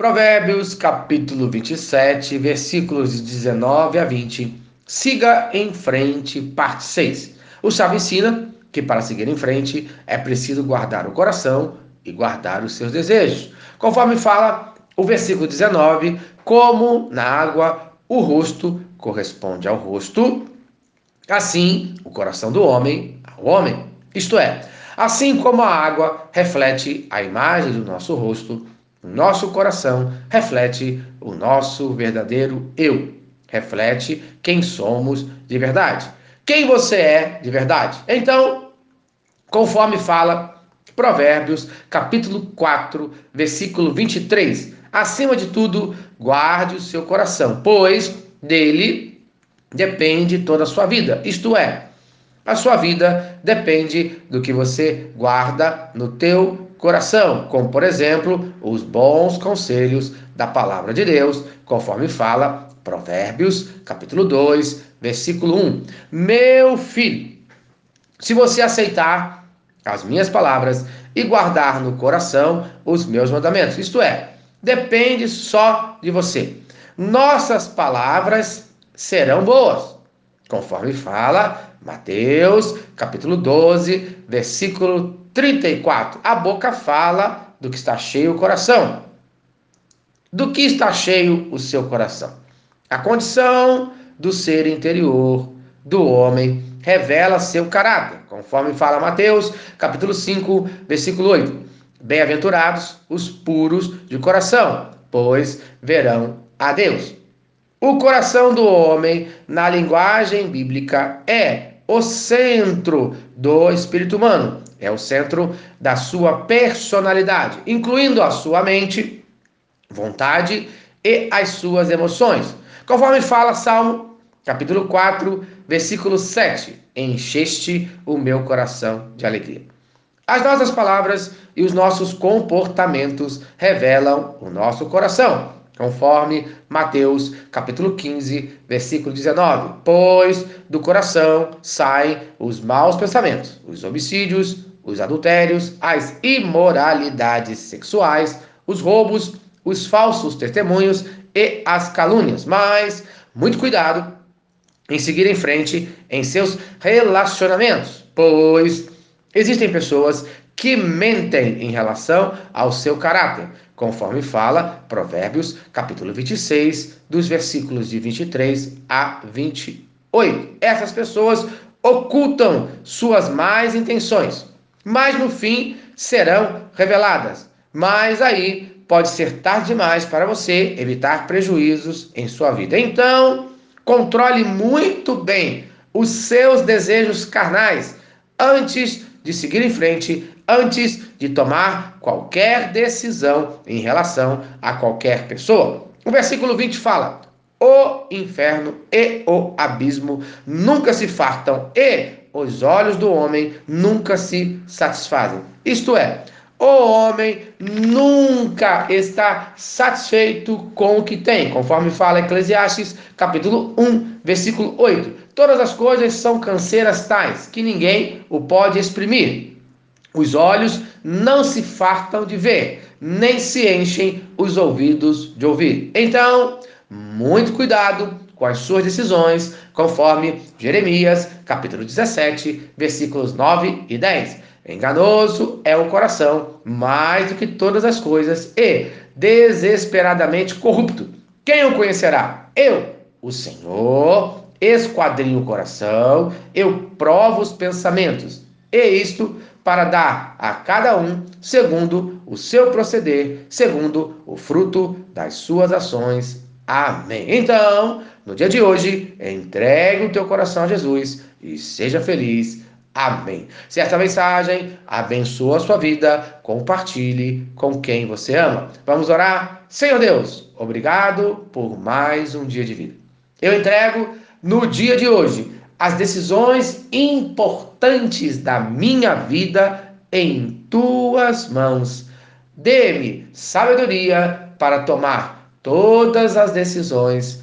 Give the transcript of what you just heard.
Provérbios capítulo 27, versículos de 19 a 20. Siga em frente, parte 6. O sábio ensina que para seguir em frente é preciso guardar o coração e guardar os seus desejos. Conforme fala o versículo 19, como na água o rosto corresponde ao rosto, assim o coração do homem ao homem. Isto é, assim como a água reflete a imagem do nosso rosto, nosso coração reflete o nosso verdadeiro eu, reflete quem somos de verdade, quem você é de verdade. Então, conforme fala Provérbios, capítulo 4, versículo 23, acima de tudo, guarde o seu coração, pois dele depende toda a sua vida. Isto é, a sua vida depende do que você guarda no teu coração, como por exemplo, os bons conselhos da palavra de Deus, conforme fala Provérbios, capítulo 2, versículo 1. Meu filho, se você aceitar as minhas palavras e guardar no coração os meus mandamentos, isto é, depende só de você. Nossas palavras serão boas, conforme fala Mateus, capítulo 12, versículo 34. A boca fala do que está cheio o coração. Do que está cheio o seu coração? A condição do ser interior do homem revela seu caráter, conforme fala Mateus, capítulo 5, versículo 8. Bem-aventurados os puros de coração, pois verão a Deus. O coração do homem, na linguagem bíblica, é o centro do espírito humano é o centro da sua personalidade, incluindo a sua mente, vontade e as suas emoções. Conforme fala Salmo, capítulo 4, versículo 7: Encheste o meu coração de alegria. As nossas palavras e os nossos comportamentos revelam o nosso coração, conforme Mateus capítulo 15, versículo 19. Pois do coração saem os maus pensamentos, os homicídios, os adultérios, as imoralidades sexuais, os roubos, os falsos testemunhos e as calúnias. Mas muito cuidado em seguir em frente em seus relacionamentos, pois existem pessoas que mentem em relação ao seu caráter, conforme fala Provérbios, capítulo 26, dos versículos de 23 a 28. Essas pessoas ocultam suas más intenções, mas no fim serão reveladas. Mas aí pode ser tarde demais para você evitar prejuízos em sua vida. Então, controle muito bem os seus desejos carnais antes de seguir em frente, antes de tomar qualquer decisão em relação a qualquer pessoa. O versículo 20 fala: O inferno e o abismo nunca se fartam, e os olhos do homem nunca se satisfazem. Isto é, o homem nunca está satisfeito com o que tem, conforme fala Eclesiastes, capítulo 1, versículo 8. Todas as coisas são canseiras tais que ninguém o pode exprimir. Os olhos não se fartam de ver, nem se enchem os ouvidos de ouvir. Então, muito cuidado com as suas decisões, conforme Jeremias, capítulo 17, versículos 9 e 10. Enganoso é o coração, mais do que todas as coisas, e desesperadamente corrupto. Quem o conhecerá? Eu, o Senhor, esquadrinho o coração, eu provo os pensamentos, e isto para dar a cada um segundo o seu proceder, segundo o fruto das suas ações. Amém. Então, no dia de hoje, entregue o teu coração a Jesus e seja feliz. Amém. Se esta mensagem abençoa a sua vida, compartilhe com quem você ama. Vamos orar? Senhor Deus, obrigado por mais um dia de vida. Eu entrego no dia de hoje as decisões importantes da minha vida em tuas mãos. Dê-me sabedoria para tomar todas as decisões